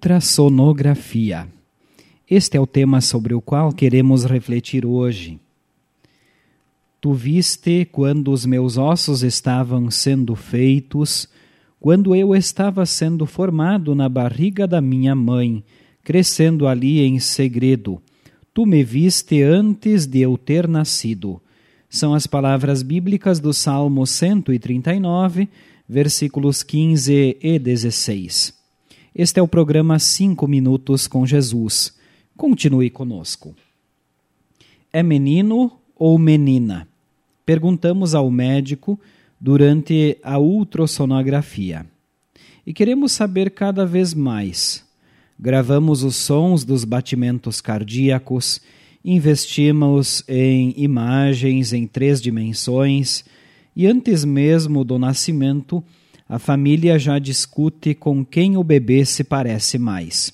ultrassonografia. Este é o tema sobre o qual queremos refletir hoje. Tu viste quando os meus ossos estavam sendo feitos, quando eu estava sendo formado na barriga da minha mãe, crescendo ali em segredo. Tu me viste antes de eu ter nascido. São as palavras bíblicas do Salmo 139, versículos 15 e 16. Este é o programa 5 Minutos com Jesus. Continue conosco. É menino ou menina? Perguntamos ao médico durante a ultrassonografia. E queremos saber cada vez mais. Gravamos os sons dos batimentos cardíacos, investimos em imagens em três dimensões e antes mesmo do nascimento, a família já discute com quem o bebê se parece mais.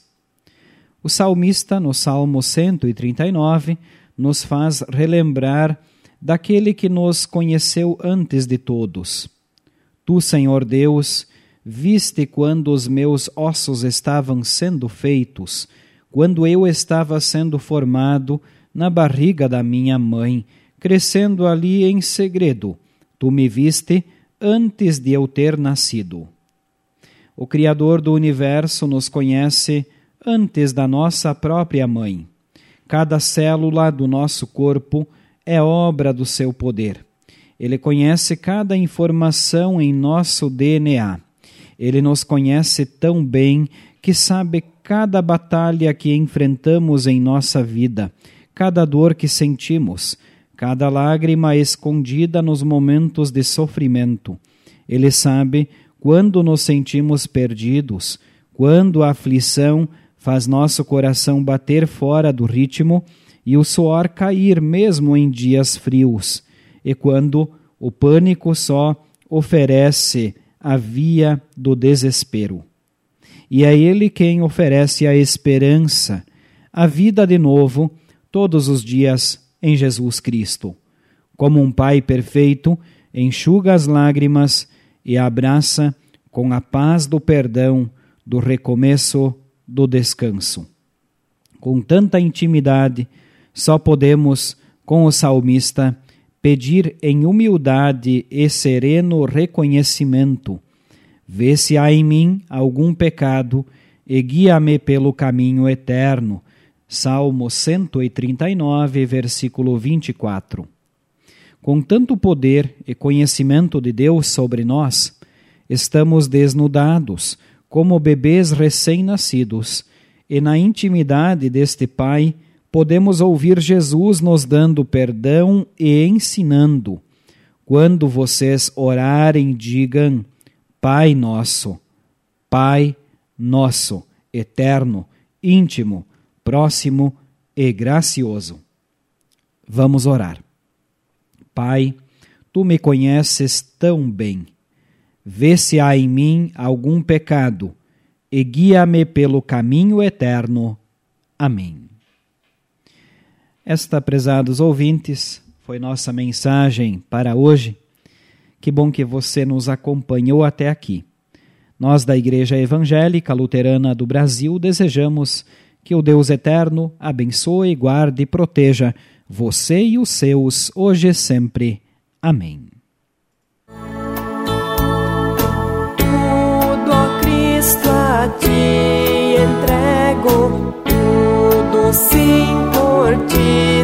O salmista, no Salmo 139, nos faz relembrar daquele que nos conheceu antes de todos. Tu, Senhor Deus, viste quando os meus ossos estavam sendo feitos, quando eu estava sendo formado na barriga da minha mãe, crescendo ali em segredo. Tu me viste antes de eu ter nascido. O Criador do universo nos conhece antes da nossa própria mãe. Cada célula do nosso corpo é obra do seu poder. Ele conhece cada informação em nosso DNA. Ele nos conhece tão bem que sabe cada batalha que enfrentamos em nossa vida, cada dor que sentimos, cada lágrima escondida nos momentos de sofrimento. Ele sabe quando nos sentimos perdidos, quando a aflição faz nosso coração bater fora do ritmo e o suor cair mesmo em dias frios, e quando o pânico só oferece a via do desespero. E é Ele quem oferece a esperança, a vida de novo, todos os dias em Jesus Cristo. Como um Pai perfeito, enxuga as lágrimas e abraça com a paz do perdão, do recomeço, do descanso. Com tanta intimidade, só podemos, com o salmista, pedir em humildade e sereno reconhecimento: Vê se há em mim algum pecado e guia-me pelo caminho eterno Salmo 139, versículo 24. Com tanto poder e conhecimento de Deus sobre nós, estamos desnudados, como bebês recém-nascidos, e na intimidade deste Pai podemos ouvir Jesus nos dando perdão e ensinando. Quando vocês orarem, digam: Pai nosso, Pai nosso, eterno, íntimo, próximo e gracioso. Vamos orar. Pai, tu me conheces tão bem. Vê se há em mim algum pecado e guia-me pelo caminho eterno. Amém. Esta, prezados ouvintes, foi nossa mensagem para hoje. Que bom que você nos acompanhou até aqui. Nós, da Igreja Evangélica Luterana do Brasil, desejamos que o Deus eterno abençoe, guarde e proteja você e os seus, hoje e sempre. Amém. Tudo a Cristo a ti entrego, tudo sim por ti